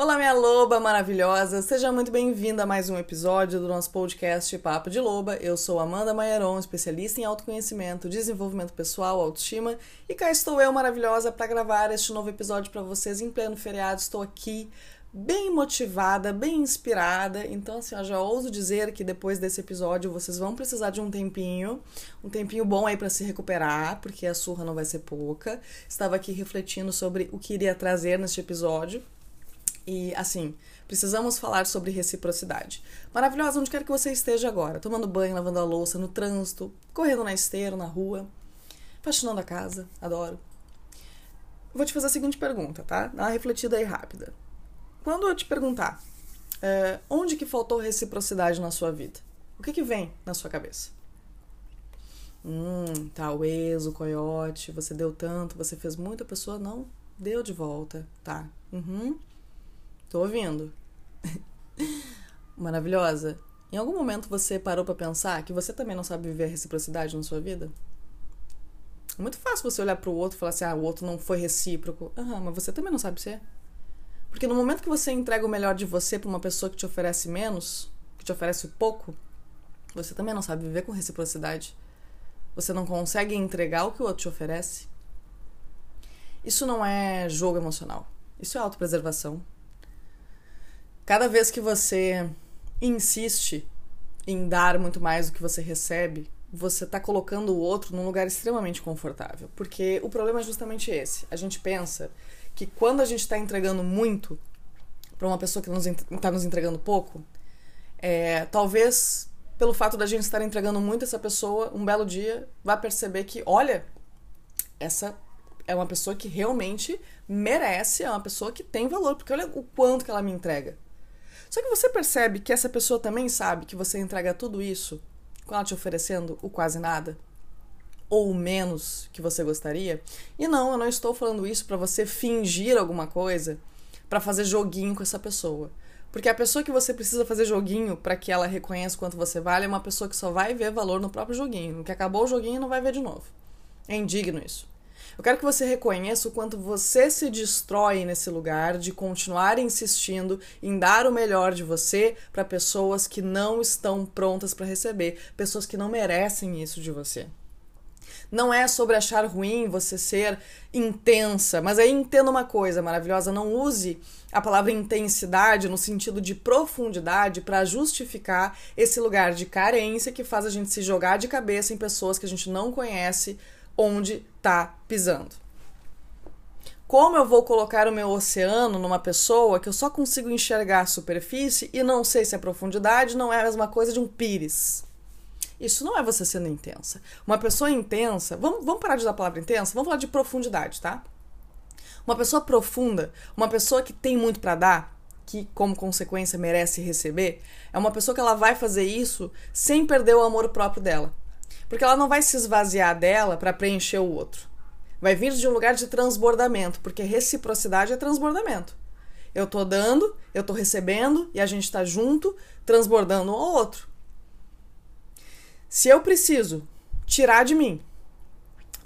Olá, minha loba maravilhosa! Seja muito bem-vinda a mais um episódio do nosso podcast Papo de Loba. Eu sou Amanda Maiaron, especialista em autoconhecimento, desenvolvimento pessoal, autoestima, e cá estou eu, maravilhosa, para gravar este novo episódio para vocês em pleno feriado. Estou aqui bem motivada, bem inspirada. Então, assim, eu já ouso dizer que depois desse episódio vocês vão precisar de um tempinho, um tempinho bom aí para se recuperar, porque a surra não vai ser pouca. Estava aqui refletindo sobre o que iria trazer neste episódio. E assim, precisamos falar sobre reciprocidade. Maravilhosa, onde quer que você esteja agora, tomando banho, lavando a louça, no trânsito, correndo na esteira, na rua, faxinando a casa, adoro. Vou te fazer a seguinte pergunta, tá? Dá uma refletida aí rápida. Quando eu te perguntar é, onde que faltou reciprocidade na sua vida, o que que vem na sua cabeça? Hum, o ex, o coiote, você deu tanto, você fez muito, a pessoa não deu de volta, tá? Uhum. Tô ouvindo. Maravilhosa. Em algum momento você parou para pensar que você também não sabe viver a reciprocidade na sua vida? É muito fácil você olhar para o outro e falar assim: ah, o outro não foi recíproco. Aham, mas você também não sabe ser. Porque no momento que você entrega o melhor de você para uma pessoa que te oferece menos, que te oferece pouco, você também não sabe viver com reciprocidade. Você não consegue entregar o que o outro te oferece. Isso não é jogo emocional. Isso é autopreservação. Cada vez que você insiste em dar muito mais do que você recebe, você está colocando o outro num lugar extremamente confortável. Porque o problema é justamente esse. A gente pensa que quando a gente está entregando muito para uma pessoa que está nos entregando pouco, é, talvez pelo fato da gente estar entregando muito essa pessoa, um belo dia vai perceber que, olha, essa é uma pessoa que realmente merece, é uma pessoa que tem valor, porque olha o quanto que ela me entrega. Só que você percebe que essa pessoa também sabe que você entrega tudo isso com ela te oferecendo o quase nada ou menos que você gostaria. E não, eu não estou falando isso para você fingir alguma coisa, para fazer joguinho com essa pessoa. Porque a pessoa que você precisa fazer joguinho para que ela reconheça quanto você vale é uma pessoa que só vai ver valor no próprio joguinho. Que acabou o joguinho não vai ver de novo. É indigno isso. Eu quero que você reconheça o quanto você se destrói nesse lugar de continuar insistindo em dar o melhor de você para pessoas que não estão prontas para receber, pessoas que não merecem isso de você. Não é sobre achar ruim você ser intensa, mas aí entenda uma coisa maravilhosa: não use a palavra intensidade no sentido de profundidade para justificar esse lugar de carência que faz a gente se jogar de cabeça em pessoas que a gente não conhece onde está pisando. Como eu vou colocar o meu oceano numa pessoa que eu só consigo enxergar a superfície e não sei se a profundidade não é a mesma coisa de um pires? Isso não é você sendo intensa. Uma pessoa intensa, vamos, vamos parar de usar a palavra intensa, vamos falar de profundidade, tá? Uma pessoa profunda, uma pessoa que tem muito para dar, que como consequência merece receber, é uma pessoa que ela vai fazer isso sem perder o amor próprio dela. Porque ela não vai se esvaziar dela para preencher o outro. Vai vir de um lugar de transbordamento, porque reciprocidade é transbordamento. Eu tô dando, eu tô recebendo e a gente tá junto, transbordando um ao outro. Se eu preciso tirar de mim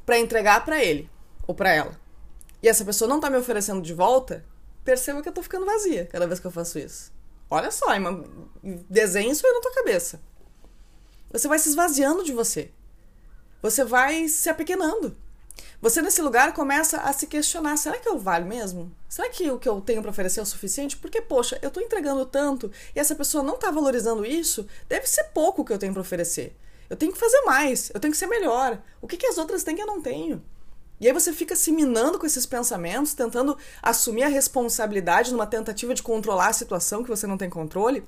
para entregar para ele ou para ela, e essa pessoa não tá me oferecendo de volta, perceba que eu tô ficando vazia cada vez que eu faço isso. Olha só, desenha isso aí na tua cabeça. Você vai se esvaziando de você. Você vai se apequenando. Você nesse lugar começa a se questionar: será que eu valho mesmo? Será que o que eu tenho para oferecer é o suficiente? Porque, poxa, eu estou entregando tanto e essa pessoa não está valorizando isso, deve ser pouco o que eu tenho para oferecer. Eu tenho que fazer mais, eu tenho que ser melhor. O que, que as outras têm que eu não tenho? E aí você fica se minando com esses pensamentos, tentando assumir a responsabilidade numa tentativa de controlar a situação que você não tem controle.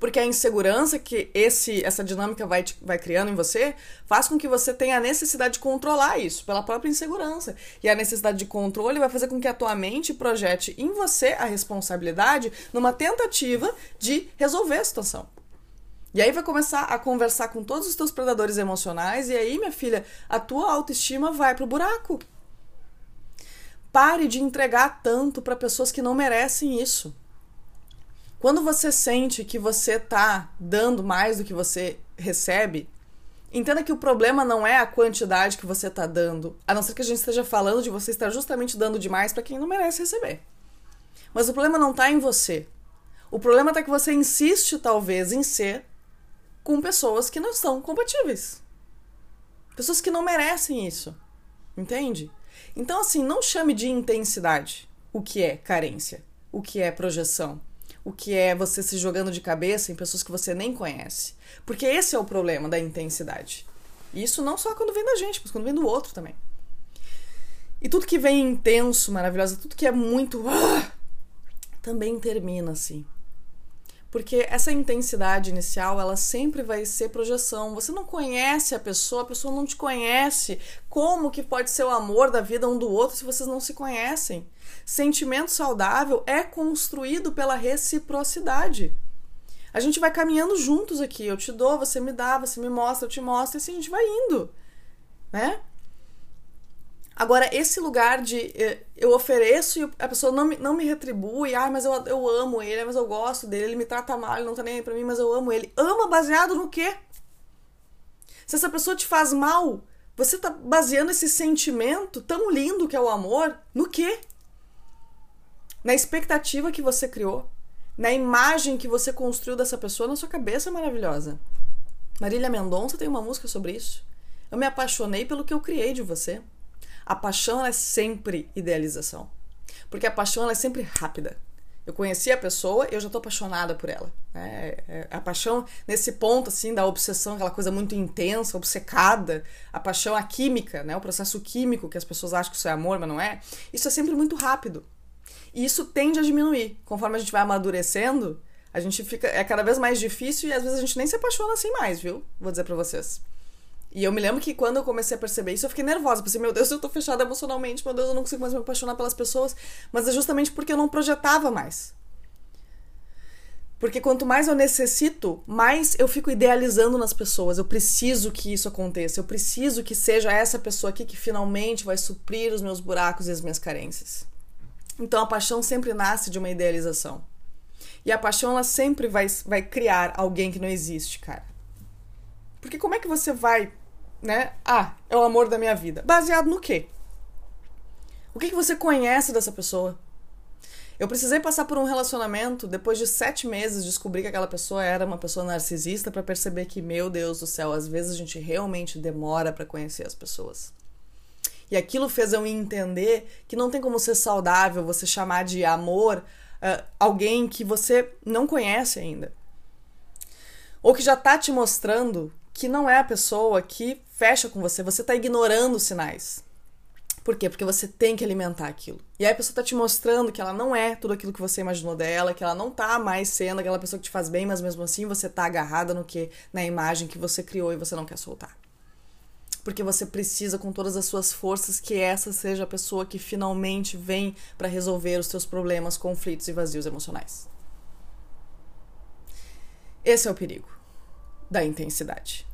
Porque a insegurança que esse essa dinâmica vai, vai criando em você faz com que você tenha a necessidade de controlar isso pela própria insegurança. E a necessidade de controle vai fazer com que a tua mente projete em você a responsabilidade numa tentativa de resolver a situação. E aí vai começar a conversar com todos os teus predadores emocionais e aí, minha filha, a tua autoestima vai pro buraco. Pare de entregar tanto para pessoas que não merecem isso. Quando você sente que você está dando mais do que você recebe, entenda que o problema não é a quantidade que você está dando, a não ser que a gente esteja falando de você estar justamente dando demais para quem não merece receber. Mas o problema não está em você. O problema está que você insiste, talvez, em ser com pessoas que não são compatíveis. Pessoas que não merecem isso. Entende? Então, assim, não chame de intensidade o que é carência, o que é projeção, o que é você se jogando de cabeça em pessoas que você nem conhece. Porque esse é o problema da intensidade. Isso não só quando vem da gente, mas quando vem do outro também. E tudo que vem intenso, maravilhoso, tudo que é muito. Ah, também termina assim. Porque essa intensidade inicial, ela sempre vai ser projeção. Você não conhece a pessoa, a pessoa não te conhece. Como que pode ser o amor da vida um do outro se vocês não se conhecem? Sentimento saudável é construído pela reciprocidade. A gente vai caminhando juntos aqui. Eu te dou, você me dá, você me mostra, eu te mostro, e assim a gente vai indo, né? Agora, esse lugar de eh, eu ofereço e a pessoa não me, não me retribui, ah, mas eu, eu amo ele, mas eu gosto dele, ele me trata mal, ele não tá nem aí pra mim, mas eu amo ele. Ama baseado no quê? Se essa pessoa te faz mal, você tá baseando esse sentimento tão lindo que é o amor no quê? Na expectativa que você criou, na imagem que você construiu dessa pessoa na sua cabeça maravilhosa. Marília Mendonça tem uma música sobre isso. Eu me apaixonei pelo que eu criei de você. A paixão é sempre idealização. Porque a paixão é sempre rápida. Eu conheci a pessoa, eu já estou apaixonada por ela. Né? É, a paixão, nesse ponto assim da obsessão, aquela coisa muito intensa, obcecada, a paixão, a química, né? o processo químico que as pessoas acham que isso é amor, mas não é. Isso é sempre muito rápido. E isso tende a diminuir. Conforme a gente vai amadurecendo, a gente fica. É cada vez mais difícil e às vezes a gente nem se apaixona assim mais, viu? Vou dizer pra vocês. E eu me lembro que quando eu comecei a perceber isso, eu fiquei nervosa. Pensei, meu Deus, eu tô fechada emocionalmente, meu Deus, eu não consigo mais me apaixonar pelas pessoas. Mas é justamente porque eu não projetava mais. Porque quanto mais eu necessito, mais eu fico idealizando nas pessoas. Eu preciso que isso aconteça. Eu preciso que seja essa pessoa aqui que finalmente vai suprir os meus buracos e as minhas carências. Então a paixão sempre nasce de uma idealização. E a paixão ela sempre vai, vai criar alguém que não existe, cara. Porque como é que você vai né? Ah, é o amor da minha vida. Baseado no quê? O que, que você conhece dessa pessoa? Eu precisei passar por um relacionamento, depois de sete meses, descobri que aquela pessoa era uma pessoa narcisista para perceber que, meu Deus do céu, às vezes a gente realmente demora para conhecer as pessoas. E aquilo fez eu entender que não tem como ser saudável você chamar de amor uh, alguém que você não conhece ainda. Ou que já tá te mostrando que não é a pessoa que fecha com você, você tá ignorando os sinais. Por quê? Porque você tem que alimentar aquilo. E aí a pessoa tá te mostrando que ela não é tudo aquilo que você imaginou dela, que ela não tá mais sendo aquela pessoa que te faz bem, mas mesmo assim você tá agarrada no que na imagem que você criou e você não quer soltar. Porque você precisa com todas as suas forças que essa seja a pessoa que finalmente vem para resolver os seus problemas, conflitos e vazios emocionais. Esse é o perigo da intensidade.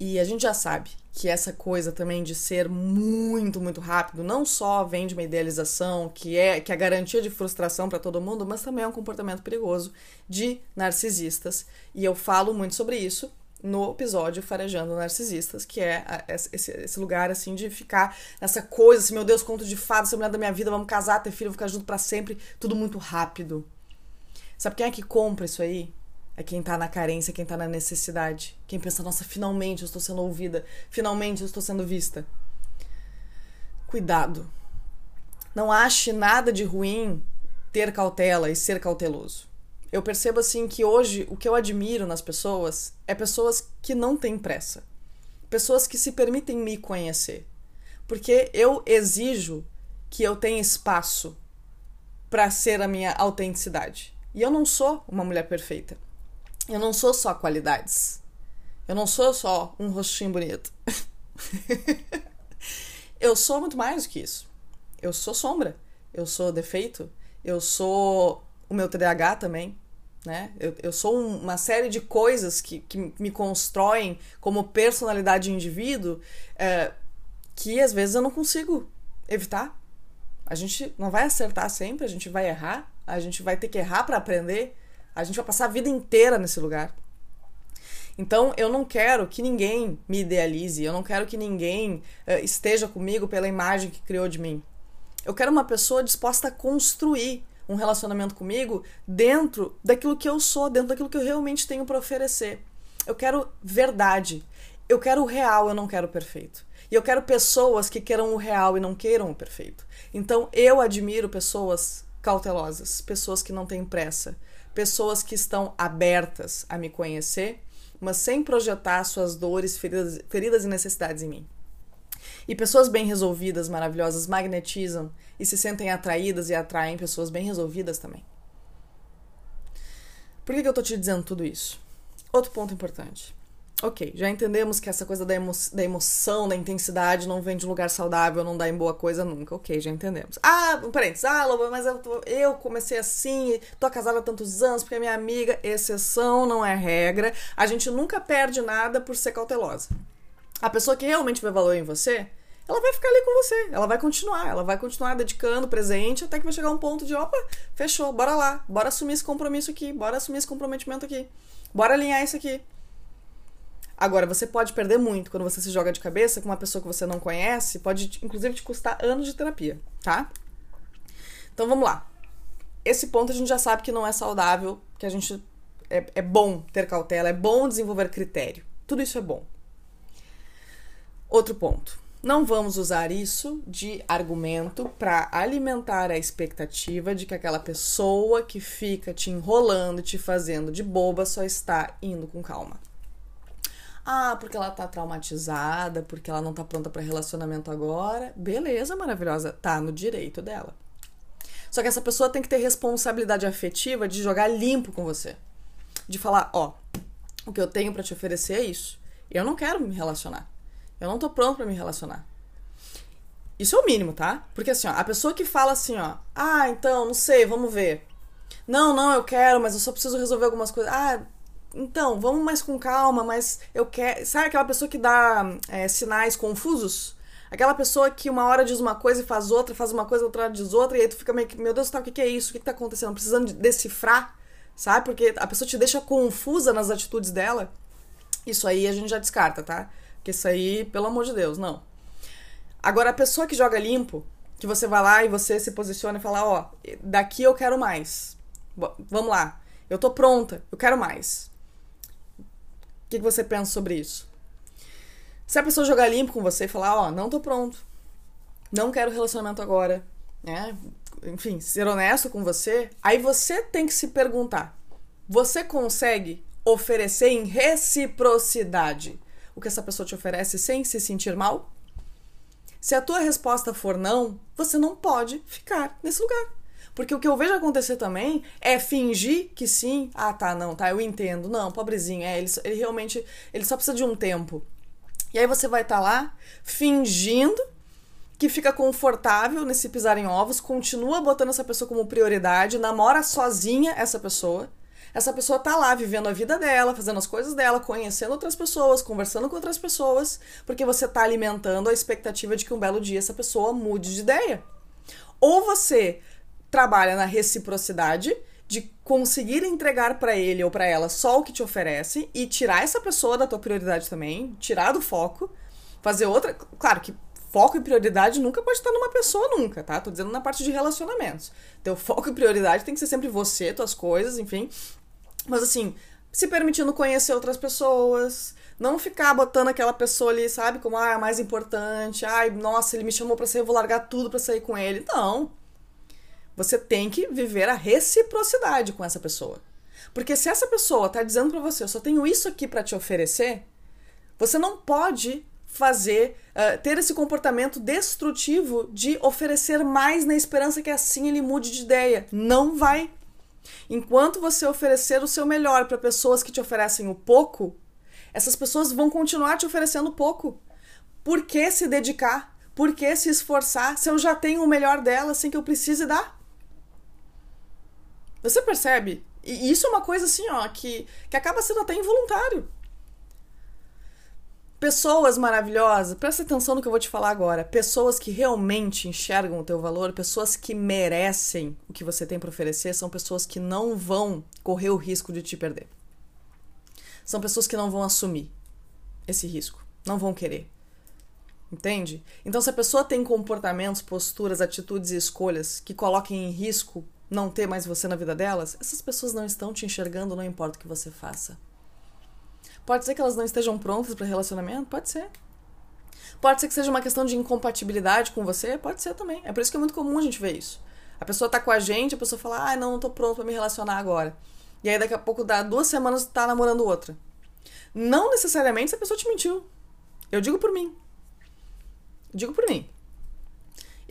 E a gente já sabe que essa coisa também de ser muito, muito rápido não só vem de uma idealização que é que é a garantia de frustração para todo mundo, mas também é um comportamento perigoso de narcisistas. E eu falo muito sobre isso no episódio Farejando Narcisistas, que é esse, lugar assim de ficar nessa coisa, assim, meu Deus, conto de fadas, essa mulher da minha vida, vamos casar, ter filho, ficar junto para sempre, tudo muito rápido. Sabe quem é que compra isso aí? É quem tá na carência, quem tá na necessidade. Quem pensa, nossa, finalmente eu estou sendo ouvida, finalmente eu estou sendo vista. Cuidado. Não ache nada de ruim ter cautela e ser cauteloso. Eu percebo assim que hoje o que eu admiro nas pessoas é pessoas que não têm pressa. Pessoas que se permitem me conhecer. Porque eu exijo que eu tenha espaço para ser a minha autenticidade. E eu não sou uma mulher perfeita. Eu não sou só qualidades. Eu não sou só um rostinho bonito. eu sou muito mais do que isso. Eu sou sombra. Eu sou defeito. Eu sou o meu TDAH também. Né? Eu, eu sou uma série de coisas que, que me constroem como personalidade de indivíduo é, que às vezes eu não consigo evitar. A gente não vai acertar sempre, a gente vai errar, a gente vai ter que errar para aprender. A gente vai passar a vida inteira nesse lugar. Então, eu não quero que ninguém me idealize, eu não quero que ninguém uh, esteja comigo pela imagem que criou de mim. Eu quero uma pessoa disposta a construir um relacionamento comigo dentro daquilo que eu sou, dentro daquilo que eu realmente tenho para oferecer. Eu quero verdade. Eu quero o real, eu não quero o perfeito. E eu quero pessoas que queiram o real e não queiram o perfeito. Então eu admiro pessoas cautelosas, pessoas que não têm pressa, pessoas que estão abertas a me conhecer, mas sem projetar suas dores, feridas, feridas e necessidades em mim. E pessoas bem resolvidas, maravilhosas, magnetizam e se sentem atraídas e atraem pessoas bem resolvidas também. Por que, que eu tô te dizendo tudo isso? Outro ponto importante. Ok, já entendemos que essa coisa da, emo da emoção, da intensidade não vem de lugar saudável, não dá em boa coisa nunca. Ok, já entendemos. Ah, um parênteses. Ah, Loba, mas eu, eu comecei assim, tô casada há tantos anos porque é minha amiga. Exceção não é regra. A gente nunca perde nada por ser cautelosa. A pessoa que realmente vê valor em você, ela vai ficar ali com você. Ela vai continuar. Ela vai continuar dedicando presente até que vai chegar um ponto de: opa, fechou, bora lá. Bora assumir esse compromisso aqui. Bora assumir esse comprometimento aqui. Bora alinhar isso aqui. Agora, você pode perder muito quando você se joga de cabeça com uma pessoa que você não conhece, pode inclusive te custar anos de terapia, tá? Então vamos lá. Esse ponto a gente já sabe que não é saudável, que a gente é, é bom ter cautela, é bom desenvolver critério. Tudo isso é bom. Outro ponto. Não vamos usar isso de argumento para alimentar a expectativa de que aquela pessoa que fica te enrolando, te fazendo de boba, só está indo com calma. Ah, porque ela tá traumatizada, porque ela não tá pronta para relacionamento agora. Beleza, maravilhosa, tá no direito dela. Só que essa pessoa tem que ter responsabilidade afetiva de jogar limpo com você. De falar, ó, o que eu tenho para te oferecer é isso. Eu não quero me relacionar. Eu não tô pronto para me relacionar. Isso é o mínimo, tá? Porque assim, ó, a pessoa que fala assim, ó, ah, então, não sei, vamos ver. Não, não, eu quero, mas eu só preciso resolver algumas coisas. Ah, então, vamos mais com calma, mas eu quero. Sabe aquela pessoa que dá é, sinais confusos? Aquela pessoa que uma hora diz uma coisa e faz outra, faz uma coisa, outra hora diz outra, e aí tu fica meio que, meu Deus, tá, o que, que é isso? O que, tá acontecendo? Precisando de decifrar, sabe? Porque a pessoa te deixa confusa nas atitudes dela. Isso aí a gente já descarta, tá? Porque isso aí, pelo amor de Deus, não. Agora, a pessoa que joga limpo, que você vai lá e você se posiciona e fala, ó, daqui eu quero mais. Vamos lá. Eu tô pronta, eu quero mais. O que, que você pensa sobre isso? Se a pessoa jogar limpo com você e falar, ó, não tô pronto, não quero relacionamento agora, né? Enfim, ser honesto com você, aí você tem que se perguntar: você consegue oferecer em reciprocidade o que essa pessoa te oferece sem se sentir mal? Se a tua resposta for não, você não pode ficar nesse lugar. Porque o que eu vejo acontecer também é fingir que sim. Ah, tá, não, tá, eu entendo. Não, pobrezinho, é, ele, ele realmente, ele só precisa de um tempo. E aí você vai estar tá lá fingindo que fica confortável nesse pisar em ovos, continua botando essa pessoa como prioridade, namora sozinha essa pessoa. Essa pessoa tá lá vivendo a vida dela, fazendo as coisas dela, conhecendo outras pessoas, conversando com outras pessoas, porque você tá alimentando a expectativa de que um belo dia essa pessoa mude de ideia. Ou você trabalha na reciprocidade de conseguir entregar para ele ou para ela só o que te oferece e tirar essa pessoa da tua prioridade também, tirar do foco, fazer outra, claro que foco e prioridade nunca pode estar numa pessoa nunca, tá? Tô dizendo na parte de relacionamentos. Teu foco e prioridade tem que ser sempre você, tuas coisas, enfim. Mas assim, se permitindo conhecer outras pessoas, não ficar botando aquela pessoa ali, sabe, como ah, é a mais importante, ai, nossa, ele me chamou para sair, eu vou largar tudo para sair com ele. Não. Você tem que viver a reciprocidade com essa pessoa. Porque se essa pessoa está dizendo para você, eu só tenho isso aqui para te oferecer, você não pode fazer, uh, ter esse comportamento destrutivo de oferecer mais na esperança que assim ele mude de ideia. Não vai. Enquanto você oferecer o seu melhor para pessoas que te oferecem o pouco, essas pessoas vão continuar te oferecendo pouco. Por que se dedicar? Por que se esforçar se eu já tenho o melhor dela sem que eu precise dar? Você percebe? E isso é uma coisa assim, ó, que, que acaba sendo até involuntário. Pessoas maravilhosas, presta atenção no que eu vou te falar agora. Pessoas que realmente enxergam o teu valor, pessoas que merecem o que você tem para oferecer, são pessoas que não vão correr o risco de te perder. São pessoas que não vão assumir esse risco, não vão querer. Entende? Então, se a pessoa tem comportamentos, posturas, atitudes e escolhas que coloquem em risco não ter mais você na vida delas, essas pessoas não estão te enxergando, não importa o que você faça. Pode ser que elas não estejam prontas para relacionamento? Pode ser. Pode ser que seja uma questão de incompatibilidade com você? Pode ser também. É por isso que é muito comum a gente ver isso. A pessoa tá com a gente, a pessoa fala, ah, não, não tô pronto para me relacionar agora. E aí daqui a pouco dá duas semanas tá namorando outra. Não necessariamente se a pessoa te mentiu. Eu digo por mim. Digo por mim.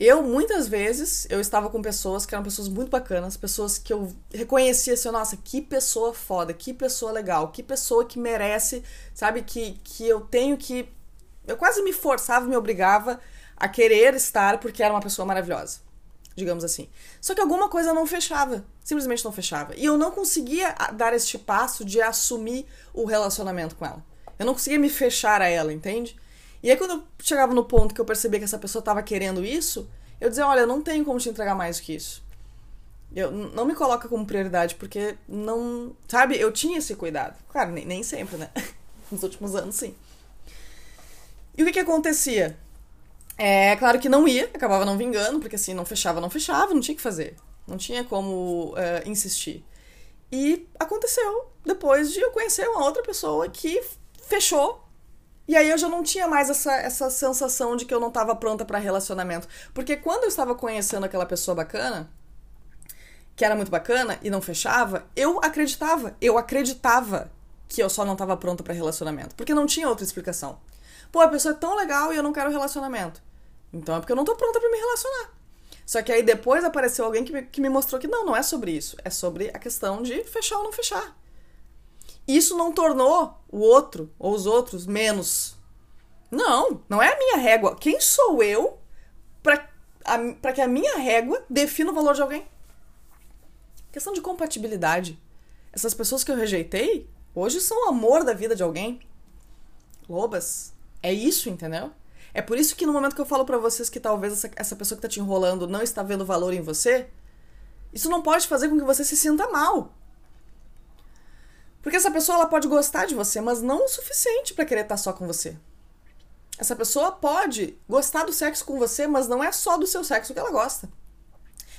Eu, muitas vezes, eu estava com pessoas que eram pessoas muito bacanas, pessoas que eu reconhecia assim, nossa, que pessoa foda, que pessoa legal, que pessoa que merece, sabe, que, que eu tenho que. Eu quase me forçava, me obrigava a querer estar porque era uma pessoa maravilhosa, digamos assim. Só que alguma coisa não fechava, simplesmente não fechava. E eu não conseguia dar este passo de assumir o relacionamento com ela. Eu não conseguia me fechar a ela, entende? E aí, quando eu chegava no ponto que eu percebia que essa pessoa estava querendo isso, eu dizia: Olha, não tenho como te entregar mais do que isso. Eu, não me coloca como prioridade, porque não. Sabe, eu tinha esse cuidado. Claro, nem, nem sempre, né? Nos últimos anos, sim. E o que que acontecia? É claro que não ia, acabava não vingando, porque assim, não fechava, não fechava, não tinha que fazer. Não tinha como uh, insistir. E aconteceu depois de eu conhecer uma outra pessoa que fechou e aí eu já não tinha mais essa, essa sensação de que eu não estava pronta para relacionamento. Porque quando eu estava conhecendo aquela pessoa bacana, que era muito bacana e não fechava, eu acreditava, eu acreditava que eu só não estava pronta para relacionamento, porque não tinha outra explicação. Pô, a pessoa é tão legal e eu não quero relacionamento. Então é porque eu não tô pronta para me relacionar. Só que aí depois apareceu alguém que me, que me mostrou que não, não é sobre isso. É sobre a questão de fechar ou não fechar. Isso não tornou o outro ou os outros menos. Não, não é a minha régua. Quem sou eu para que a minha régua defina o valor de alguém? Questão de compatibilidade. Essas pessoas que eu rejeitei hoje são o amor da vida de alguém. Lobas, é isso, entendeu? É por isso que no momento que eu falo para vocês que talvez essa, essa pessoa que tá te enrolando não está vendo valor em você, isso não pode fazer com que você se sinta mal. Porque essa pessoa ela pode gostar de você, mas não o suficiente para querer estar só com você. Essa pessoa pode gostar do sexo com você, mas não é só do seu sexo que ela gosta.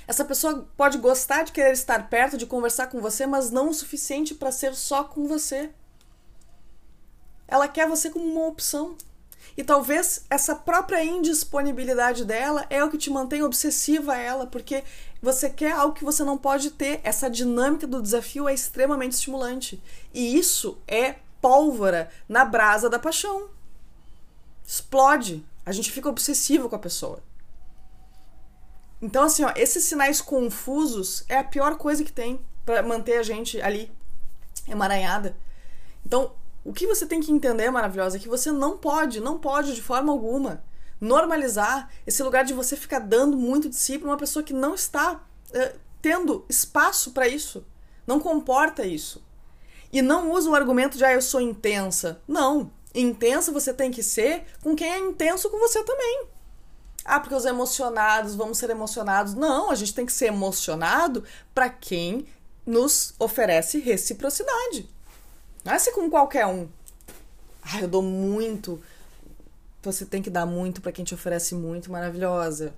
Essa pessoa pode gostar de querer estar perto, de conversar com você, mas não o suficiente para ser só com você. Ela quer você como uma opção. E talvez essa própria indisponibilidade dela é o que te mantém obsessiva a ela, porque você quer algo que você não pode ter. Essa dinâmica do desafio é extremamente estimulante. E isso é pólvora na brasa da paixão. Explode. A gente fica obsessivo com a pessoa. Então, assim, ó, esses sinais confusos é a pior coisa que tem para manter a gente ali emaranhada. Então, o que você tem que entender, maravilhosa, é que você não pode, não pode de forma alguma normalizar esse lugar de você ficar dando muito de si para uma pessoa que não está uh, tendo espaço para isso, não comporta isso. E não usa o argumento de ah, eu sou intensa. Não. Intensa você tem que ser com quem é intenso com você também. Ah, porque os emocionados vamos ser emocionados. Não, a gente tem que ser emocionado para quem nos oferece reciprocidade. Não é ser com qualquer um. Ah, eu dou muito. Você tem que dar muito para quem te oferece muito, maravilhosa.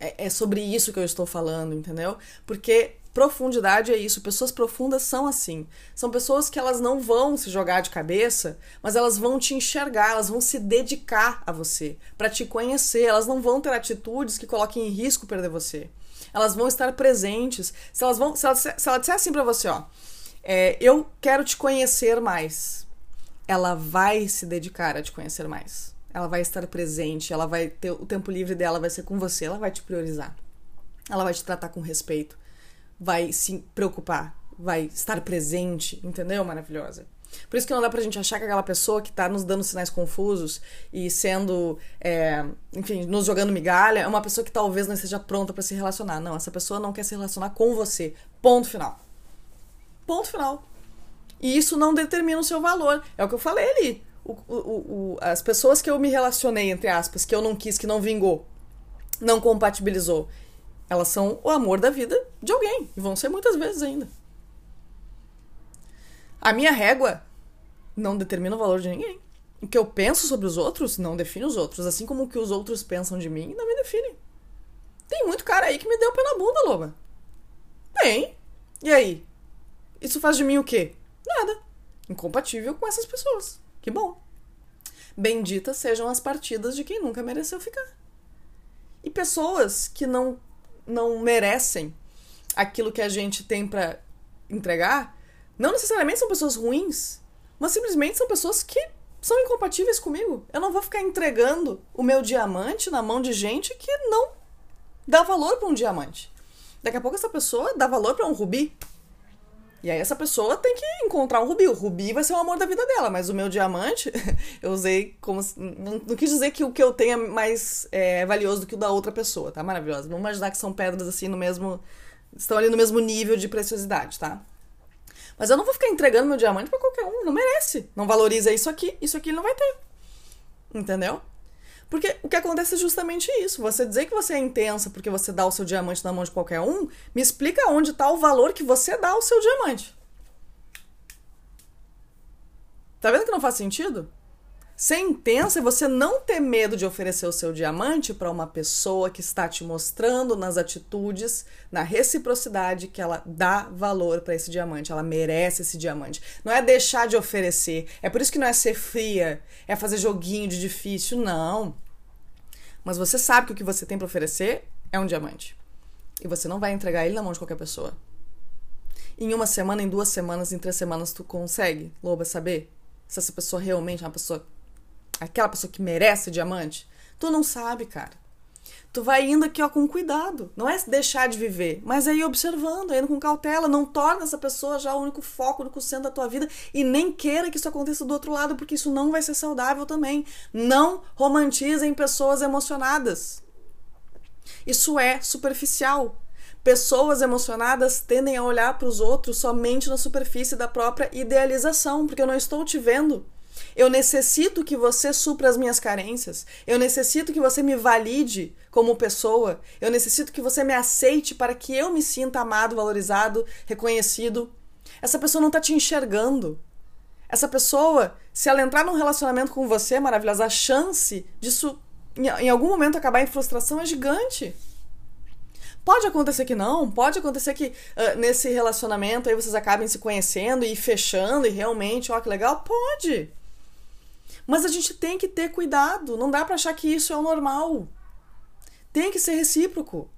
É, é sobre isso que eu estou falando, entendeu? Porque profundidade é isso. Pessoas profundas são assim. São pessoas que elas não vão se jogar de cabeça, mas elas vão te enxergar, elas vão se dedicar a você, para te conhecer. Elas não vão ter atitudes que coloquem em risco perder você. Elas vão estar presentes. Se elas vão, se ela, se ela disser assim para você, ó, é, eu quero te conhecer mais. Ela vai se dedicar a te conhecer mais. Ela vai estar presente, ela vai ter o tempo livre dela vai ser com você, ela vai te priorizar. Ela vai te tratar com respeito, vai se preocupar, vai estar presente, entendeu? Maravilhosa. Por isso que não dá pra gente achar que aquela pessoa que tá nos dando sinais confusos e sendo, é, enfim, nos jogando migalha, é uma pessoa que talvez não esteja pronta para se relacionar. Não, essa pessoa não quer se relacionar com você. Ponto final. Ponto final. E isso não determina o seu valor. É o que eu falei ali. O, o, o, as pessoas que eu me relacionei, entre aspas, que eu não quis, que não vingou, não compatibilizou, elas são o amor da vida de alguém. E vão ser muitas vezes ainda. A minha régua não determina o valor de ninguém. O que eu penso sobre os outros não define os outros, assim como o que os outros pensam de mim não me define. Tem muito cara aí que me deu pé na bunda, loba. Tem. E aí? Isso faz de mim o quê? Nada. Incompatível com essas pessoas. Que bom. Benditas sejam as partidas de quem nunca mereceu ficar. E pessoas que não não merecem aquilo que a gente tem para entregar, não necessariamente são pessoas ruins, mas simplesmente são pessoas que são incompatíveis comigo. Eu não vou ficar entregando o meu diamante na mão de gente que não dá valor para um diamante. Daqui a pouco essa pessoa dá valor para um rubi. E aí essa pessoa tem que encontrar um rubi. O rubi vai ser o amor da vida dela, mas o meu diamante, eu usei como. Não, não quis dizer que o que eu tenho é mais é, valioso do que o da outra pessoa, tá? Maravilhosa. Vamos imaginar que são pedras assim no mesmo. Estão ali no mesmo nível de preciosidade, tá? Mas eu não vou ficar entregando meu diamante para qualquer um, não merece. Não valoriza isso aqui, isso aqui ele não vai ter. Entendeu? Porque o que acontece é justamente isso. Você dizer que você é intensa porque você dá o seu diamante na mão de qualquer um, me explica onde está o valor que você dá ao seu diamante. Tá vendo que não faz sentido? Ser intensa é você não ter medo de oferecer o seu diamante para uma pessoa que está te mostrando nas atitudes, na reciprocidade, que ela dá valor para esse diamante, ela merece esse diamante. Não é deixar de oferecer. É por isso que não é ser fria, é fazer joguinho de difícil, não. Mas você sabe que o que você tem para oferecer é um diamante. E você não vai entregar ele na mão de qualquer pessoa. Em uma semana, em duas semanas, em três semanas, tu consegue, Loba, saber se essa pessoa realmente é uma pessoa aquela pessoa que merece diamante, tu não sabe, cara. Tu vai indo aqui ó com cuidado, não é deixar de viver, mas é ir observando, indo com cautela, não torna essa pessoa já o único foco, o único centro da tua vida e nem queira que isso aconteça do outro lado, porque isso não vai ser saudável também. Não romantizem pessoas emocionadas. Isso é superficial. Pessoas emocionadas tendem a olhar para os outros somente na superfície da própria idealização, porque eu não estou te vendo. Eu necessito que você supra as minhas carências. Eu necessito que você me valide como pessoa. Eu necessito que você me aceite para que eu me sinta amado, valorizado, reconhecido. Essa pessoa não está te enxergando. Essa pessoa, se ela entrar num relacionamento com você, maravilhosa, a chance disso em algum momento acabar em frustração é gigante. Pode acontecer que não, pode acontecer que uh, nesse relacionamento aí vocês acabem se conhecendo e fechando e realmente, ó, que legal, pode. Mas a gente tem que ter cuidado, não dá para achar que isso é o normal. Tem que ser recíproco.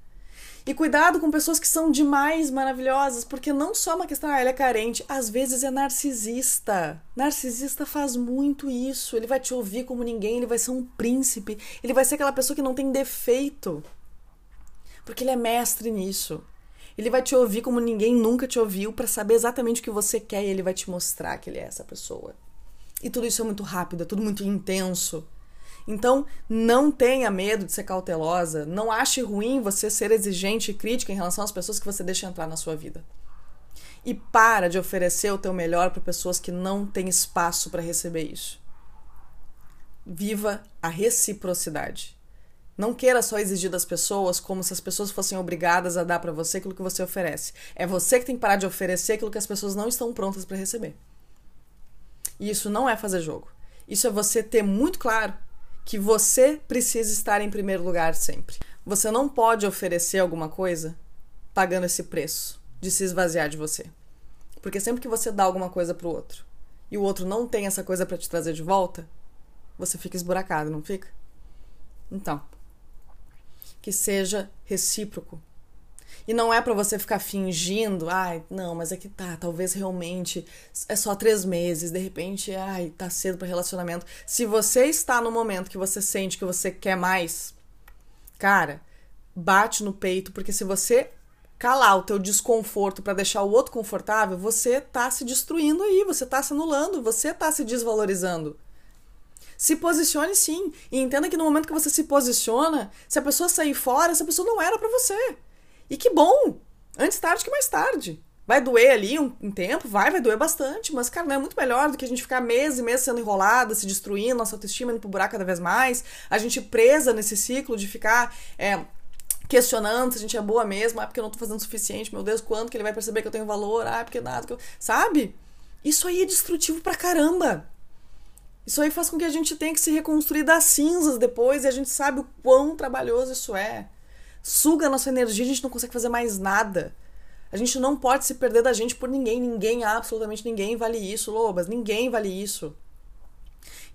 E cuidado com pessoas que são demais maravilhosas, porque não só uma questão, ah, ela é carente, às vezes é narcisista. Narcisista faz muito isso. Ele vai te ouvir como ninguém, ele vai ser um príncipe, ele vai ser aquela pessoa que não tem defeito. Porque ele é mestre nisso. Ele vai te ouvir como ninguém nunca te ouviu para saber exatamente o que você quer e ele vai te mostrar que ele é essa pessoa. E tudo isso é muito rápido, é tudo muito intenso. Então, não tenha medo de ser cautelosa, não ache ruim você ser exigente e crítica em relação às pessoas que você deixa entrar na sua vida. E para de oferecer o teu melhor para pessoas que não têm espaço para receber isso. Viva a reciprocidade. Não queira só exigir das pessoas como se as pessoas fossem obrigadas a dar para você aquilo que você oferece. É você que tem que parar de oferecer aquilo que as pessoas não estão prontas para receber. E isso não é fazer jogo. Isso é você ter muito claro que você precisa estar em primeiro lugar sempre. Você não pode oferecer alguma coisa pagando esse preço de se esvaziar de você. Porque sempre que você dá alguma coisa pro outro e o outro não tem essa coisa para te trazer de volta, você fica esburacado, não fica? Então, que seja recíproco. E não é para você ficar fingindo, ai, não, mas é que tá, talvez realmente é só três meses, de repente, ai, tá cedo para relacionamento. Se você está no momento que você sente que você quer mais, cara, bate no peito, porque se você calar o teu desconforto para deixar o outro confortável, você tá se destruindo aí, você tá se anulando, você tá se desvalorizando. Se posicione sim. E entenda que no momento que você se posiciona, se a pessoa sair fora, essa pessoa não era para você. E que bom! Antes tarde que mais tarde. Vai doer ali um, um, tempo, vai, vai doer bastante, mas, cara, não é muito melhor do que a gente ficar meses e meses sendo enrolada, se destruindo, nossa autoestima indo pro buraco cada vez mais, a gente presa nesse ciclo de ficar é, questionando se a gente é boa mesmo, ah, porque eu não tô fazendo o suficiente, meu Deus, quanto que ele vai perceber que eu tenho valor, ah, porque nada, eu... sabe? Isso aí é destrutivo pra caramba. Isso aí faz com que a gente tenha que se reconstruir das cinzas depois e a gente sabe o quão trabalhoso isso é. Suga a nossa energia, a gente não consegue fazer mais nada. A gente não pode se perder da gente por ninguém. Ninguém, absolutamente ninguém vale isso, Lobas. Ninguém vale isso.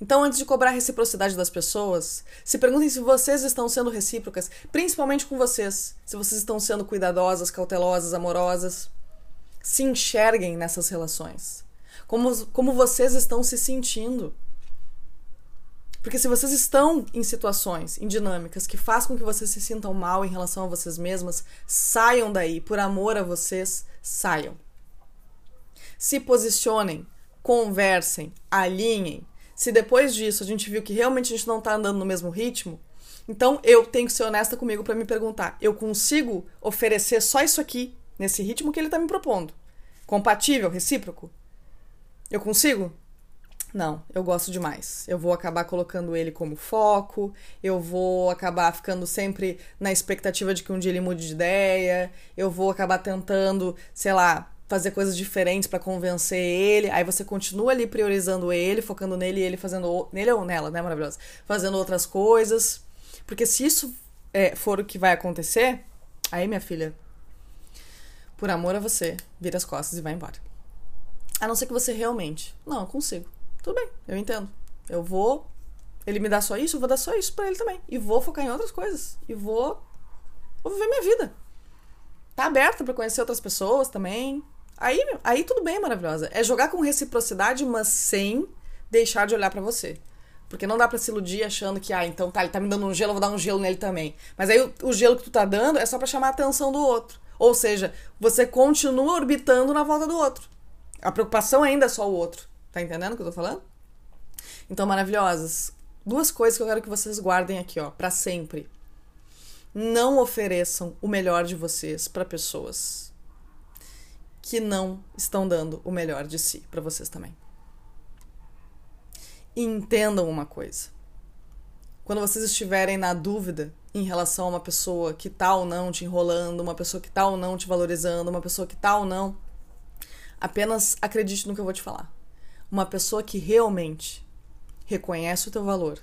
Então, antes de cobrar a reciprocidade das pessoas, se perguntem se vocês estão sendo recíprocas, principalmente com vocês. Se vocês estão sendo cuidadosas, cautelosas, amorosas. Se enxerguem nessas relações. Como, como vocês estão se sentindo. Porque se vocês estão em situações, em dinâmicas que fazem com que vocês se sintam mal em relação a vocês mesmas, saiam daí, por amor a vocês, saiam. Se posicionem, conversem, alinhem. Se depois disso a gente viu que realmente a gente não está andando no mesmo ritmo, então eu tenho que ser honesta comigo para me perguntar: eu consigo oferecer só isso aqui, nesse ritmo que ele está me propondo? Compatível, recíproco? Eu consigo? Não, eu gosto demais. Eu vou acabar colocando ele como foco, eu vou acabar ficando sempre na expectativa de que um dia ele mude de ideia, eu vou acabar tentando, sei lá, fazer coisas diferentes para convencer ele. Aí você continua ali priorizando ele, focando nele e ele fazendo. Nele ou nela, né, maravilhosa? Fazendo outras coisas. Porque se isso é, for o que vai acontecer, aí, minha filha, por amor a você, vira as costas e vai embora. A não ser que você realmente. Não, eu consigo. Tudo bem, eu entendo. Eu vou. Ele me dá só isso, eu vou dar só isso para ele também. E vou focar em outras coisas. E vou. Vou viver minha vida. Tá aberta para conhecer outras pessoas também. Aí, aí tudo bem, maravilhosa. É jogar com reciprocidade, mas sem deixar de olhar para você. Porque não dá pra se iludir achando que, ah, então tá, ele tá me dando um gelo, eu vou dar um gelo nele também. Mas aí o, o gelo que tu tá dando é só para chamar a atenção do outro. Ou seja, você continua orbitando na volta do outro. A preocupação ainda é só o outro. Tá entendendo o que eu tô falando? Então, maravilhosas. Duas coisas que eu quero que vocês guardem aqui, ó, para sempre. Não ofereçam o melhor de vocês para pessoas que não estão dando o melhor de si para vocês também. E entendam uma coisa. Quando vocês estiverem na dúvida em relação a uma pessoa que tá ou não te enrolando, uma pessoa que tá ou não te valorizando, uma pessoa que tá ou não, apenas acredite no que eu vou te falar uma pessoa que realmente reconhece o teu valor,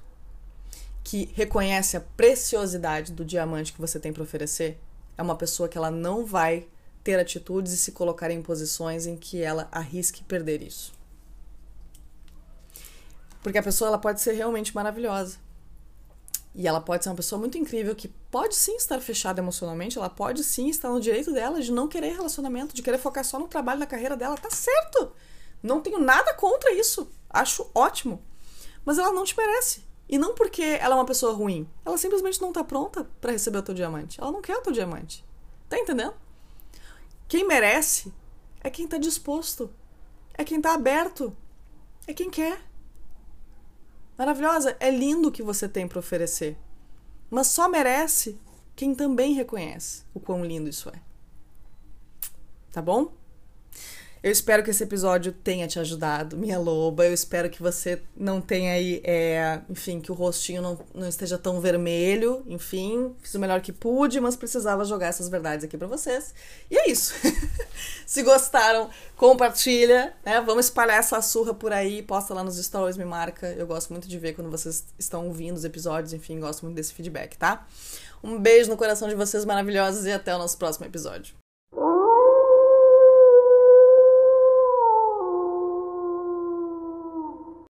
que reconhece a preciosidade do diamante que você tem para oferecer, é uma pessoa que ela não vai ter atitudes e se colocar em posições em que ela arrisque perder isso. Porque a pessoa ela pode ser realmente maravilhosa. E ela pode ser uma pessoa muito incrível que pode sim estar fechada emocionalmente, ela pode sim estar no direito dela de não querer relacionamento, de querer focar só no trabalho, na carreira dela, tá certo. Não tenho nada contra isso. Acho ótimo. Mas ela não te merece. E não porque ela é uma pessoa ruim. Ela simplesmente não tá pronta para receber o teu diamante. Ela não quer o teu diamante. Tá entendendo? Quem merece é quem tá disposto. É quem tá aberto. É quem quer. Maravilhosa, é lindo o que você tem para oferecer. Mas só merece quem também reconhece o quão lindo isso é. Tá bom? Eu espero que esse episódio tenha te ajudado, minha loba. Eu espero que você não tenha aí, é, enfim, que o rostinho não, não esteja tão vermelho. Enfim, fiz o melhor que pude, mas precisava jogar essas verdades aqui para vocês. E é isso. Se gostaram, compartilha, né? Vamos espalhar essa surra por aí, posta lá nos stories, me marca. Eu gosto muito de ver quando vocês estão ouvindo os episódios, enfim, gosto muito desse feedback, tá? Um beijo no coração de vocês maravilhosos e até o nosso próximo episódio.